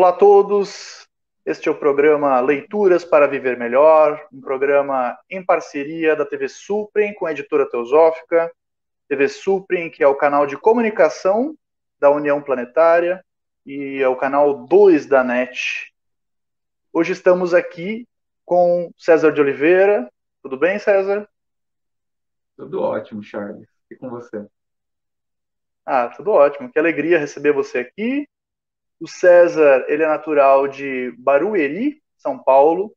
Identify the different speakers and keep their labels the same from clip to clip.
Speaker 1: Olá a todos, este é o programa Leituras para Viver Melhor, um programa em parceria da TV Suprem com a editora Teosófica, TV Suprem, que é o canal de comunicação da União Planetária e é o canal 2 da NET. Hoje estamos aqui com César de Oliveira. Tudo bem, César?
Speaker 2: Tudo ótimo, Charles. E com você?
Speaker 1: Ah, tudo ótimo. Que alegria receber você aqui o César, ele é natural de Barueri, São Paulo.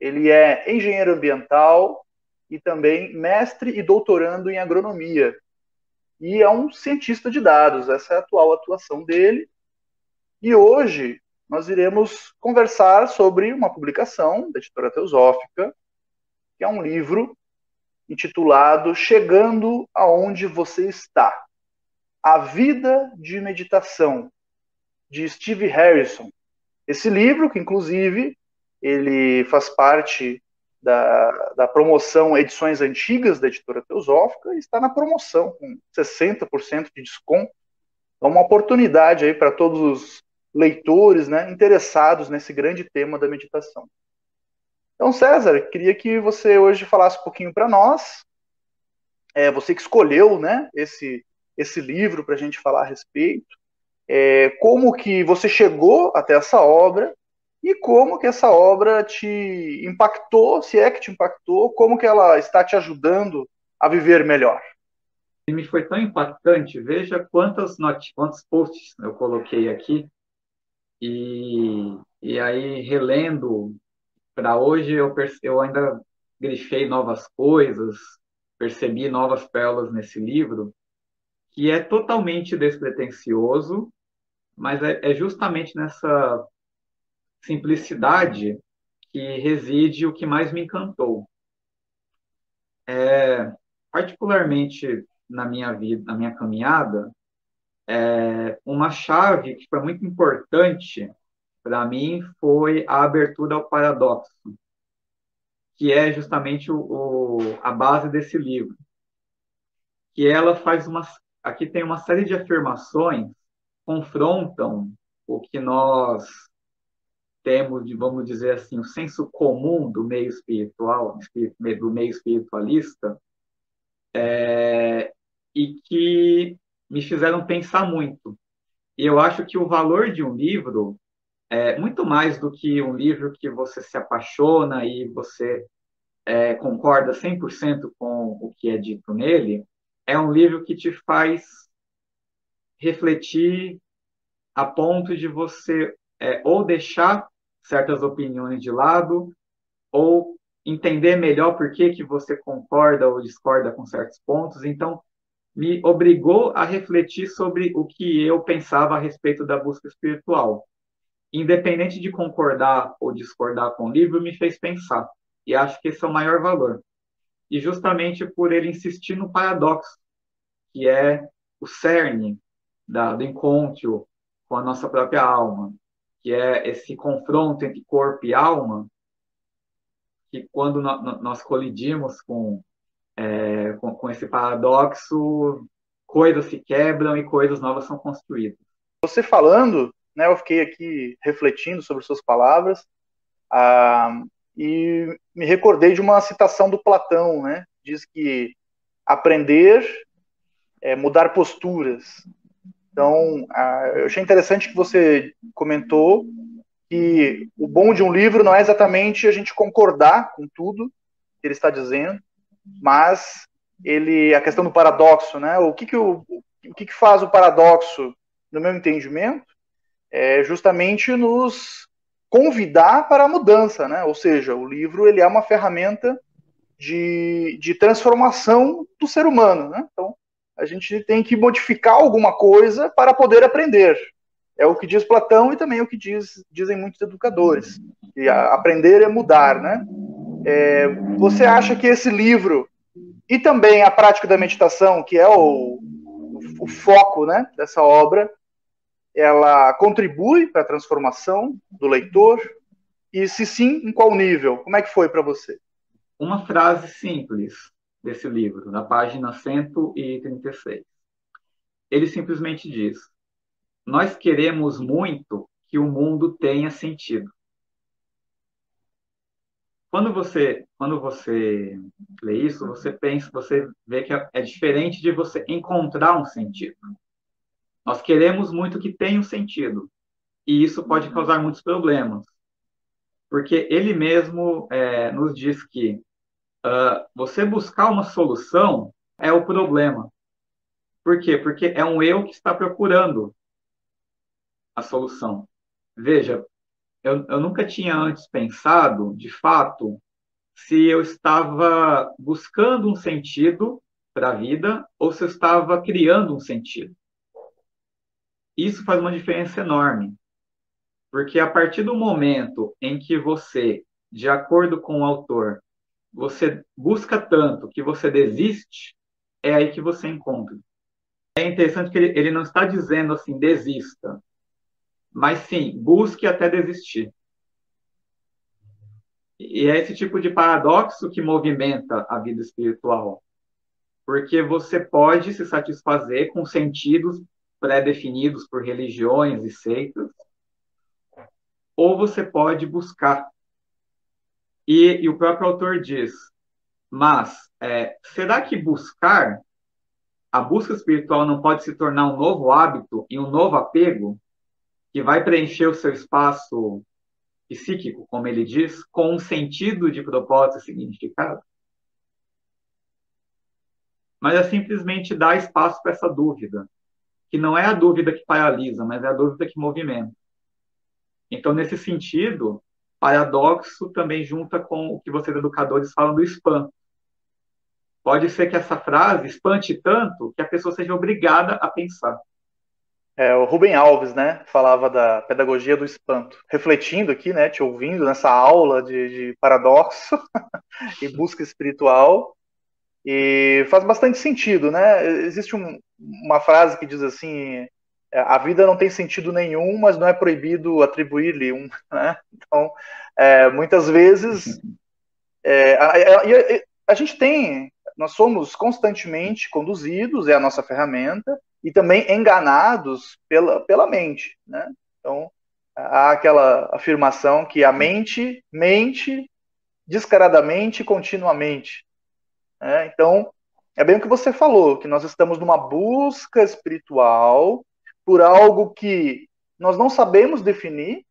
Speaker 1: Ele é engenheiro ambiental e também mestre e doutorando em agronomia. E é um cientista de dados, essa é a atual atuação dele. E hoje nós iremos conversar sobre uma publicação da editora Teosófica, que é um livro intitulado Chegando aonde você está. A vida de meditação, de Steve Harrison. Esse livro, que inclusive ele faz parte da, da promoção Edições Antigas da Editora Teosófica, está na promoção, com 60% de desconto. É uma oportunidade aí para todos os leitores né, interessados nesse grande tema da meditação. Então, César, queria que você hoje falasse um pouquinho para nós. É, você que escolheu né, esse, esse livro para a gente falar a respeito é, como que você chegou até essa obra e como que essa obra te impactou, se é que te impactou, como que ela está te ajudando a viver melhor.
Speaker 2: E me foi tão impactante, veja quantas quantos posts eu coloquei aqui, e, e aí relendo para hoje eu, eu ainda grifei novas coisas, percebi novas pérolas nesse livro, que é totalmente despretensioso, mas é, é justamente nessa simplicidade que reside o que mais me encantou. É, particularmente na minha vida, na minha caminhada, é, uma chave que foi muito importante para mim foi a abertura ao paradoxo, que é justamente o, o, a base desse livro. Que ela faz uma, aqui tem uma série de afirmações confrontam o que nós temos de, vamos dizer assim, o senso comum do meio espiritual, do meio espiritualista, é, e que me fizeram pensar muito. E eu acho que o valor de um livro é muito mais do que um livro que você se apaixona e você é, concorda 100% com o que é dito nele, é um livro que te faz refletir a ponto de você é, ou deixar certas opiniões de lado ou entender melhor por que, que você concorda ou discorda com certos pontos. Então, me obrigou a refletir sobre o que eu pensava a respeito da busca espiritual. Independente de concordar ou discordar com o livro, me fez pensar. E acho que esse é o maior valor. E justamente por ele insistir no paradoxo, que é o cerne da, do encontro com a nossa própria alma, que é esse confronto entre corpo e alma, que quando no, nós colidimos com, é, com, com esse paradoxo, coisas se quebram e coisas novas são construídas.
Speaker 1: Você falando, né, eu fiquei aqui refletindo sobre suas palavras ah, e me recordei de uma citação do Platão, né? Diz que aprender é mudar posturas, então, eu achei interessante que você comentou que o bom de um livro não é exatamente a gente concordar com tudo que ele está dizendo, mas ele a questão do paradoxo, né? O que que o, o que, que faz o paradoxo, no meu entendimento, é justamente nos convidar para a mudança, né? Ou seja, o livro ele é uma ferramenta de, de transformação do ser humano, né? Então, a gente tem que modificar alguma coisa para poder aprender. É o que diz Platão e também é o que diz, dizem muitos educadores. E aprender é mudar, né? É, você acha que esse livro e também a prática da meditação, que é o, o foco né, dessa obra, ela contribui para a transformação do leitor? E se sim, em qual nível? Como é que foi para você?
Speaker 2: Uma frase simples desse livro, na página 136. Ele simplesmente diz: Nós queremos muito que o mundo tenha sentido. Quando você, quando você lê isso, você pensa, você vê que é, diferente de você encontrar um sentido. Nós queremos muito que tenha um sentido, e isso pode causar muitos problemas, porque ele mesmo é, nos diz que uh, você buscar uma solução é o problema. Por quê? Porque é um eu que está procurando a solução. Veja, eu, eu nunca tinha antes pensado, de fato, se eu estava buscando um sentido para a vida ou se eu estava criando um sentido. Isso faz uma diferença enorme, porque a partir do momento em que você, de acordo com o autor, você busca tanto que você desiste, é aí que você encontra. É interessante que ele, ele não está dizendo assim, desista. Mas sim, busque até desistir. E é esse tipo de paradoxo que movimenta a vida espiritual. Porque você pode se satisfazer com sentidos pré-definidos por religiões e seitas, ou você pode buscar. E, e o próprio autor diz: mas é, será que buscar a busca espiritual não pode se tornar um novo hábito e um novo apego que vai preencher o seu espaço psíquico, como ele diz, com um sentido de propósito e significado? Mas é simplesmente dar espaço para essa dúvida, que não é a dúvida que paralisa, mas é a dúvida que movimenta. Então, nesse sentido, paradoxo também junta com o que vocês educadores falam do espanto. Pode ser que essa frase espante tanto que a pessoa seja obrigada a pensar.
Speaker 1: É, o Rubem Alves, né, falava da pedagogia do espanto. Refletindo aqui, né, te ouvindo nessa aula de, de paradoxo e busca espiritual, e faz bastante sentido, né? Existe um, uma frase que diz assim: a vida não tem sentido nenhum, mas não é proibido atribuir-lhe um. Né? Então, é, muitas vezes é, a, a, a, gente tem nós somos constantemente conduzidos, é a nossa ferramenta, e também enganados pela, pela mente. Né? Então, há aquela afirmação que a mente mente descaradamente e continuamente. Né? Então, é bem o que você falou, que nós estamos numa busca espiritual por algo que nós não sabemos definir,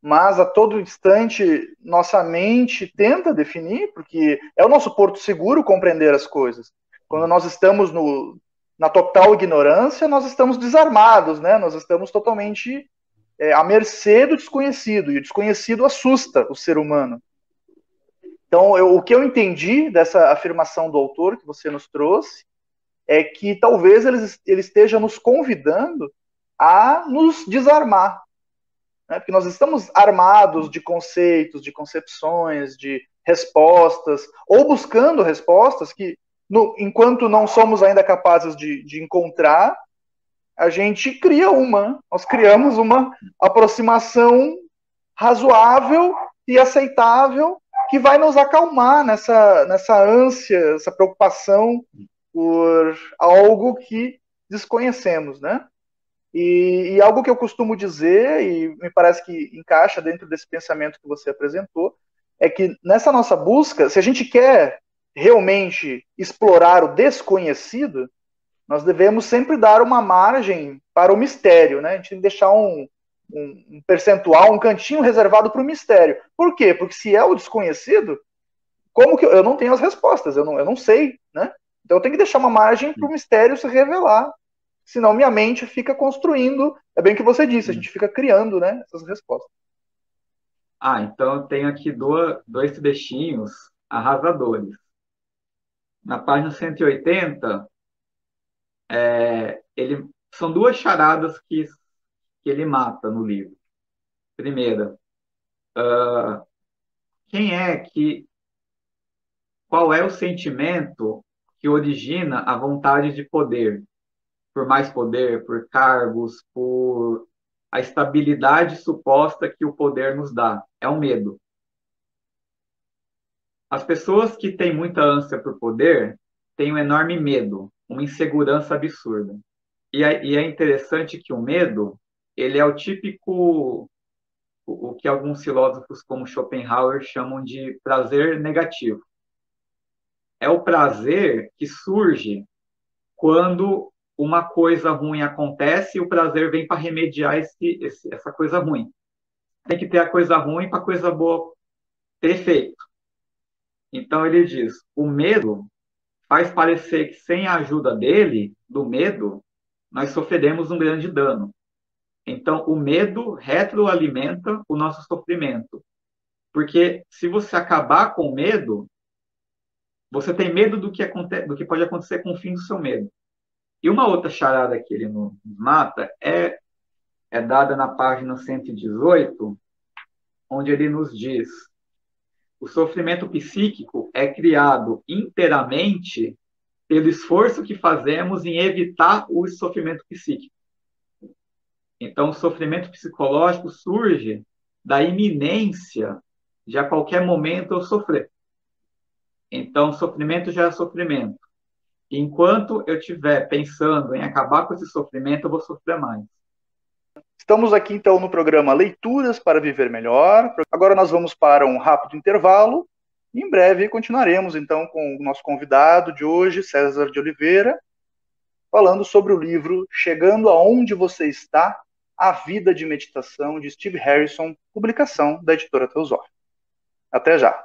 Speaker 1: mas a todo instante nossa mente tenta definir, porque é o nosso porto seguro compreender as coisas. Quando nós estamos no, na total ignorância, nós estamos desarmados, né? Nós estamos totalmente é, à mercê do desconhecido, e o desconhecido assusta o ser humano. Então, eu, o que eu entendi dessa afirmação do autor que você nos trouxe é que talvez ele, ele esteja nos convidando a nos desarmar, né? porque nós estamos armados de conceitos, de concepções, de respostas, ou buscando respostas que, no, enquanto não somos ainda capazes de, de encontrar, a gente cria uma, nós criamos uma aproximação razoável e aceitável que vai nos acalmar nessa, nessa ânsia, essa preocupação por algo que desconhecemos, né? E, e, algo que eu costumo dizer, e me parece que encaixa dentro desse pensamento que você apresentou, é que nessa nossa busca, se a gente quer realmente explorar o desconhecido, nós devemos sempre dar uma margem para o mistério, né? A gente tem que deixar um, um, um percentual, um cantinho reservado para o mistério. Por quê? Porque se é o desconhecido, como que eu, eu não tenho as respostas, eu não, eu não sei, né? Então eu tenho que deixar uma margem para o mistério se revelar senão minha mente fica construindo, é bem o que você disse, a gente fica criando né, essas respostas.
Speaker 2: Ah, então eu tenho aqui dois, dois trechinhos arrasadores. Na página 180, é, ele, são duas charadas que, que ele mata no livro. Primeira, uh, quem é que. Qual é o sentimento que origina a vontade de poder? por mais poder, por cargos, por a estabilidade suposta que o poder nos dá. É o medo. As pessoas que têm muita ânsia por poder têm um enorme medo, uma insegurança absurda. E é, é interessante que o medo ele é o típico o que alguns filósofos como Schopenhauer chamam de prazer negativo. É o prazer que surge quando uma coisa ruim acontece e o prazer vem para remediar esse, esse, essa coisa ruim. Tem que ter a coisa ruim para a coisa boa ter efeito. Então ele diz: o medo faz parecer que sem a ajuda dele, do medo, nós sofreremos um grande dano. Então, o medo retroalimenta o nosso sofrimento. Porque se você acabar com o medo, você tem medo do que, aconte do que pode acontecer com o fim do seu medo. E uma outra charada que ele nos mata é, é dada na página 118, onde ele nos diz: o sofrimento psíquico é criado inteiramente pelo esforço que fazemos em evitar o sofrimento psíquico. Então, o sofrimento psicológico surge da iminência de a qualquer momento eu sofrer. Então, sofrimento já é sofrimento. Enquanto eu estiver pensando em acabar com esse sofrimento, eu vou sofrer mais.
Speaker 1: Estamos aqui então no programa Leituras para Viver Melhor. Agora nós vamos para um rápido intervalo. E em breve continuaremos então com o nosso convidado de hoje, César de Oliveira, falando sobre o livro Chegando aonde você está, a vida de meditação de Steve Harrison, publicação da editora Teosófica. Até já.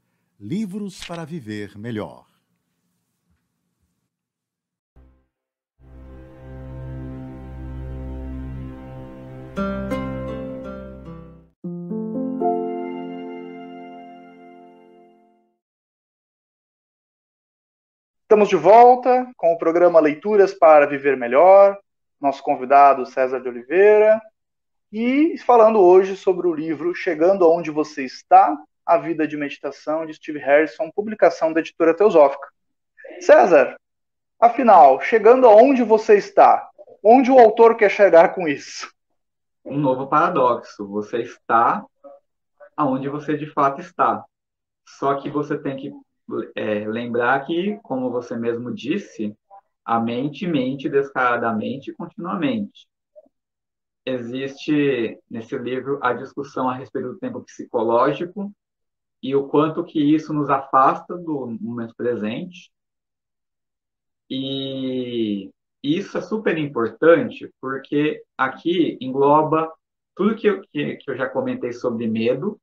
Speaker 3: Livros para Viver Melhor.
Speaker 1: Estamos de volta com o programa Leituras para Viver Melhor. Nosso convidado César de Oliveira. E falando hoje sobre o livro Chegando Aonde Você Está, a Vida de Meditação, de Steve Harrison, publicação da editora Teosófica. César, afinal, chegando aonde você está, onde o autor quer chegar com isso?
Speaker 2: Um novo paradoxo. Você está aonde você de fato está. Só que você tem que é, lembrar que, como você mesmo disse, a mente mente descaradamente continuamente. Existe nesse livro a discussão a respeito do tempo psicológico e o quanto que isso nos afasta do momento presente. E isso é super importante porque aqui engloba tudo que eu, que, que eu já comentei sobre medo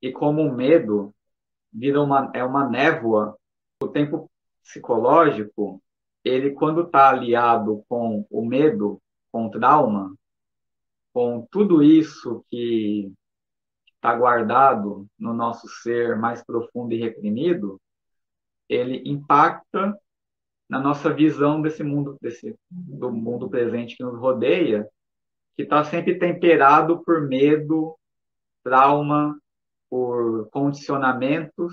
Speaker 2: e como o medo vira uma, é uma névoa, o tempo psicológico, ele quando está aliado com o medo, com o trauma, com tudo isso que está guardado no nosso ser mais profundo e reprimido, ele impacta na nossa visão desse mundo, desse, do mundo presente que nos rodeia, que está sempre temperado por medo, trauma, por condicionamentos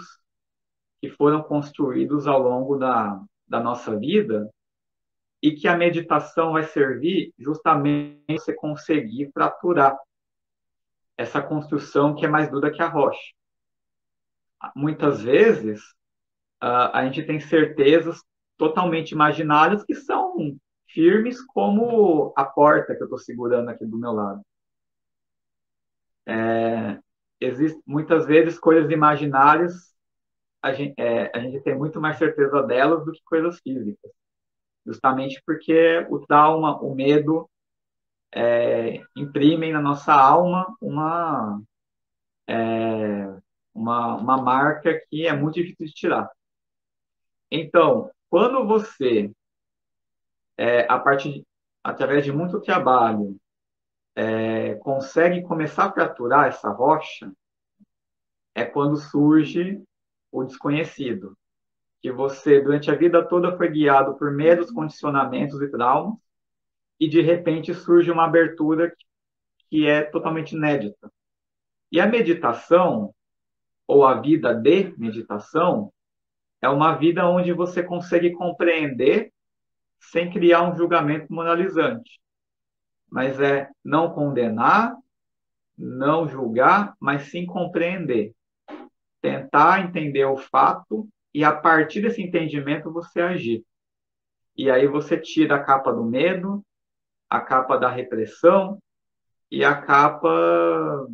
Speaker 2: que foram construídos ao longo da, da nossa vida e que a meditação vai servir justamente para você conseguir fraturar essa construção que é mais dura que a rocha. Muitas vezes, a gente tem certezas totalmente imaginárias que são firmes como a porta que eu estou segurando aqui do meu lado. É, Existem muitas vezes coisas imaginárias a gente, é, a gente tem muito mais certeza delas do que coisas físicas. Justamente porque o trauma, o medo, é, imprimem na nossa alma uma, é, uma, uma marca que é muito difícil de tirar. Então, quando você, é, a partir, através de muito trabalho, é, consegue começar a fraturar essa rocha, é quando surge o desconhecido. Que você, durante a vida toda, foi guiado por medos, condicionamentos e traumas, e de repente surge uma abertura que é totalmente inédita. E a meditação, ou a vida de meditação, é uma vida onde você consegue compreender sem criar um julgamento moralizante. Mas é não condenar, não julgar, mas sim compreender tentar entender o fato e a partir desse entendimento você agir. E aí você tira a capa do medo, a capa da repressão e a capa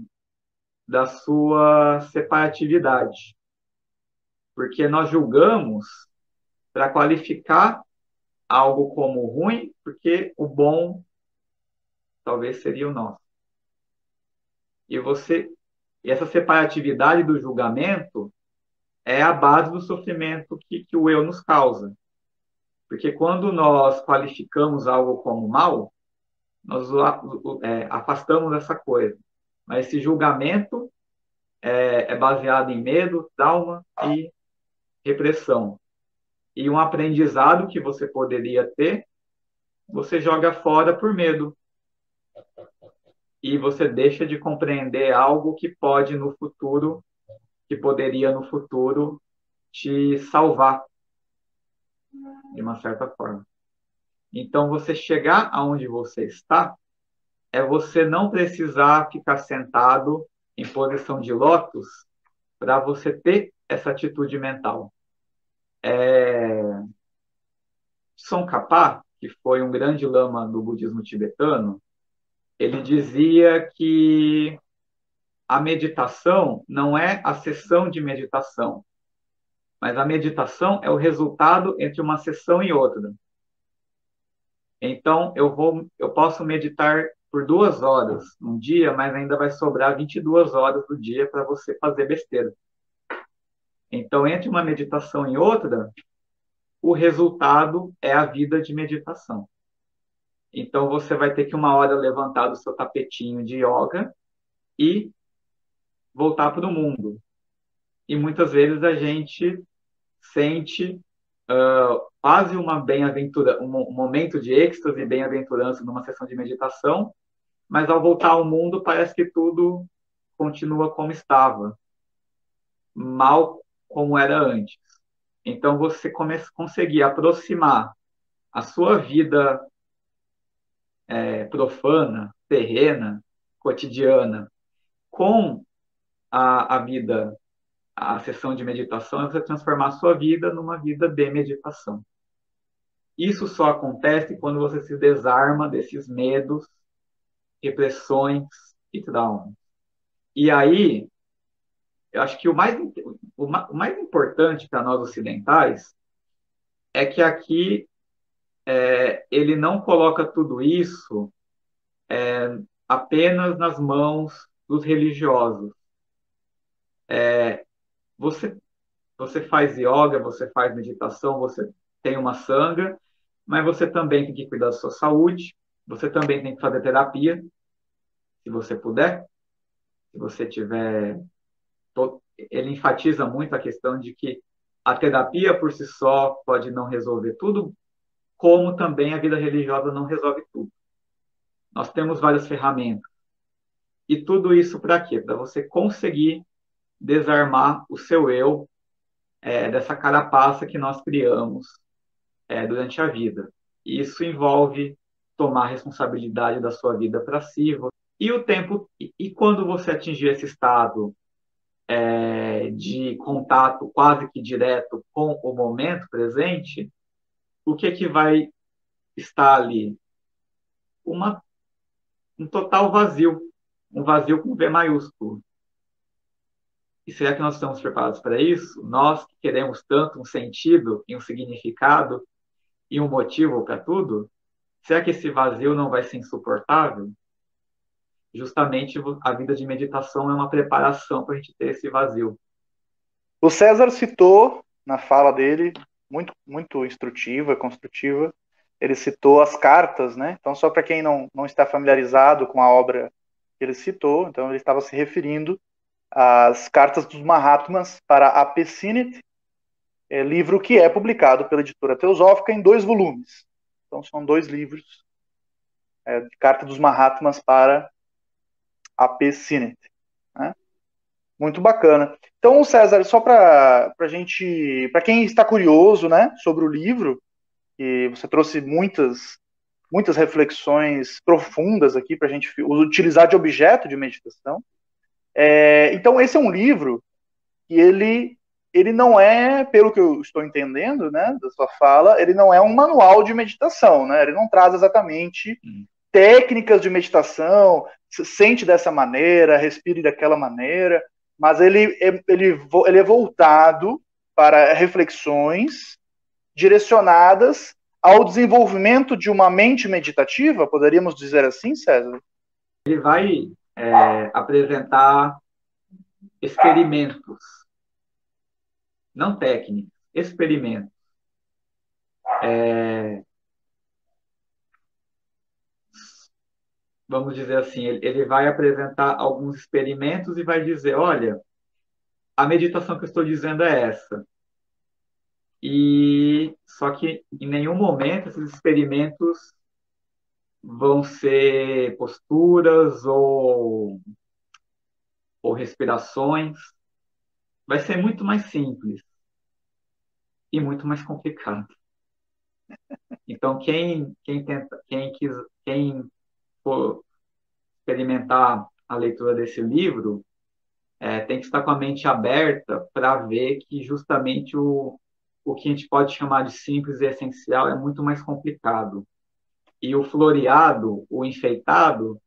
Speaker 2: da sua separatividade. Porque nós julgamos para qualificar algo como ruim, porque o bom talvez seria o nosso. E você e essa separatividade do julgamento é a base do sofrimento que, que o eu nos causa. Porque quando nós qualificamos algo como mal, nós é, afastamos essa coisa. Mas esse julgamento é, é baseado em medo, trauma e repressão. E um aprendizado que você poderia ter, você joga fora por medo e você deixa de compreender algo que pode no futuro, que poderia no futuro te salvar de uma certa forma. Então, você chegar aonde você está é você não precisar ficar sentado em posição de lótus para você ter essa atitude mental. É... Tsongkhapa, que foi um grande lama do budismo tibetano, ele dizia que a meditação não é a sessão de meditação, mas a meditação é o resultado entre uma sessão e outra. Então, eu vou, eu posso meditar por duas horas um dia, mas ainda vai sobrar 22 horas do dia para você fazer besteira. Então, entre uma meditação e outra, o resultado é a vida de meditação. Então você vai ter que uma hora levantar do seu tapetinho de yoga e voltar para o mundo. E muitas vezes a gente sente uh, quase uma bem-aventura, um momento de êxtase e bem-aventurança numa sessão de meditação, mas ao voltar ao mundo parece que tudo continua como estava, mal como era antes. Então você conseguir aproximar a sua vida é, profana, terrena, cotidiana, com a, a vida, a sessão de meditação, é você transformar a sua vida numa vida de meditação. Isso só acontece quando você se desarma desses medos, repressões e traumas. E aí, eu acho que o mais, o mais importante para nós ocidentais é que aqui é, ele não coloca tudo isso é, apenas nas mãos dos religiosos. É, você, você faz yoga, você faz meditação, você tem uma sanga, mas você também tem que cuidar da sua saúde, você também tem que fazer terapia, se você puder, se você tiver. Ele enfatiza muito a questão de que a terapia por si só pode não resolver tudo, como também a vida religiosa não resolve tudo. Nós temos várias ferramentas. E tudo isso para quê? Para você conseguir desarmar o seu eu é, dessa carapaça que nós criamos é, durante a vida. Isso envolve tomar responsabilidade da sua vida para si. E o tempo e, quando você atingir esse estado é, de contato quase que direto com o momento presente, o que é que vai estar ali? Uma, um total vazio, um vazio com V maiúsculo. E será que nós estamos preparados para isso? Nós que queremos tanto um sentido e um significado e um motivo para tudo, será que esse vazio não vai ser insuportável? Justamente a vida de meditação é uma preparação para a gente ter esse vazio.
Speaker 1: O César citou na fala dele, muito, muito instrutiva, construtiva, ele citou as cartas, né? Então, só para quem não, não está familiarizado com a obra que ele citou, então ele estava se referindo às cartas dos Mahatmas para a Pessinit, é, livro que é publicado pela editora Teosófica em dois volumes. Então, são dois livros é, Carta dos Mahatmas para a Pessinit. Né? Muito bacana. Então, César, só para a gente, para quem está curioso, né, sobre o livro, que você trouxe muitas, muitas reflexões profundas aqui para a gente utilizar de objeto de meditação. É, então, esse é um livro que ele, ele não é, pelo que eu estou entendendo, né, da sua fala, ele não é um manual de meditação, né? Ele não traz exatamente hum. técnicas de meditação, sente dessa maneira, respire daquela maneira, mas ele, ele, ele é voltado para reflexões direcionadas ao desenvolvimento de uma mente meditativa, poderíamos dizer assim, César?
Speaker 2: Ele vai é, apresentar experimentos, não técnicos, experimentos. É, vamos dizer assim, ele, vai apresentar alguns experimentos e vai dizer, olha, a meditação que eu estou dizendo é essa. E só que em nenhum momento esses experimentos vão ser posturas ou, ou respirações. Vai ser muito mais simples e muito mais complicado. Então quem quem tenta quem quis quem for experimentar a leitura desse livro é, tem que estar com a mente aberta para ver que justamente o o que a gente pode chamar de simples e essencial é muito mais complicado. E o floreado, o enfeitado,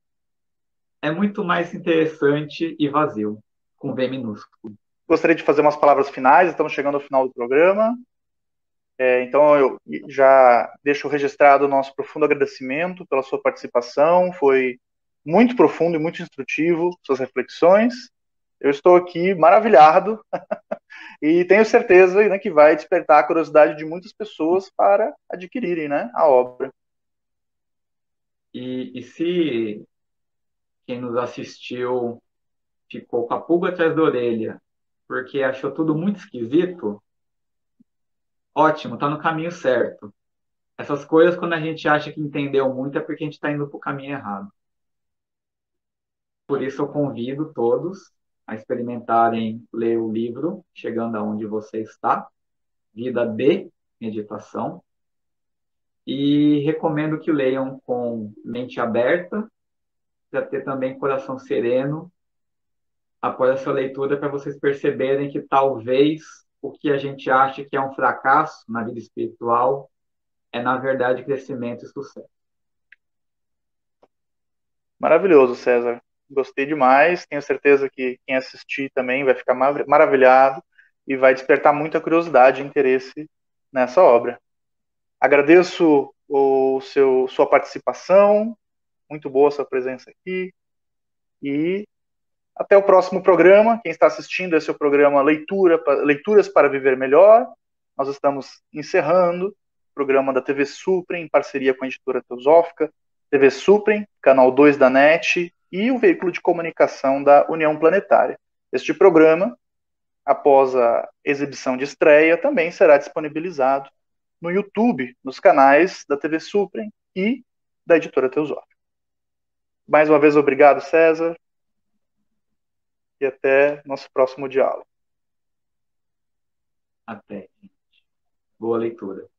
Speaker 2: é muito mais interessante e vazio, com V minúsculo.
Speaker 1: Gostaria de fazer umas palavras finais, estamos chegando ao final do programa. É, então, eu já deixo registrado o nosso profundo agradecimento pela sua participação, foi muito profundo e muito instrutivo, suas reflexões. Eu estou aqui maravilhado e tenho certeza né, que vai despertar a curiosidade de muitas pessoas para adquirirem né, a obra.
Speaker 2: E, e se quem nos assistiu ficou com a pulga atrás da orelha porque achou tudo muito esquisito, ótimo, está no caminho certo. Essas coisas, quando a gente acha que entendeu muito, é porque a gente está indo para o caminho errado. Por isso, eu convido todos a experimentarem ler o livro Chegando aonde você está, Vida de Meditação, e recomendo que leiam com mente aberta, para ter também coração sereno após essa leitura, para vocês perceberem que talvez o que a gente acha que é um fracasso na vida espiritual é, na verdade, crescimento e sucesso.
Speaker 1: Maravilhoso, César. Gostei demais. Tenho certeza que quem assistir também vai ficar maravilhado e vai despertar muita curiosidade e interesse nessa obra. Agradeço o seu, sua participação, muito boa sua presença aqui. E até o próximo programa. Quem está assistindo, esse é o programa Leitura, Leituras para Viver Melhor. Nós estamos encerrando o programa da TV Suprem, em parceria com a editora Teosófica. TV Suprem, canal 2 da NET, e o veículo de comunicação da União Planetária. Este programa, após a exibição de estreia, também será disponibilizado no YouTube, nos canais da TV Suprem e da editora Teosófica. Mais uma vez, obrigado, César, e até nosso próximo diálogo.
Speaker 2: Até. Boa leitura.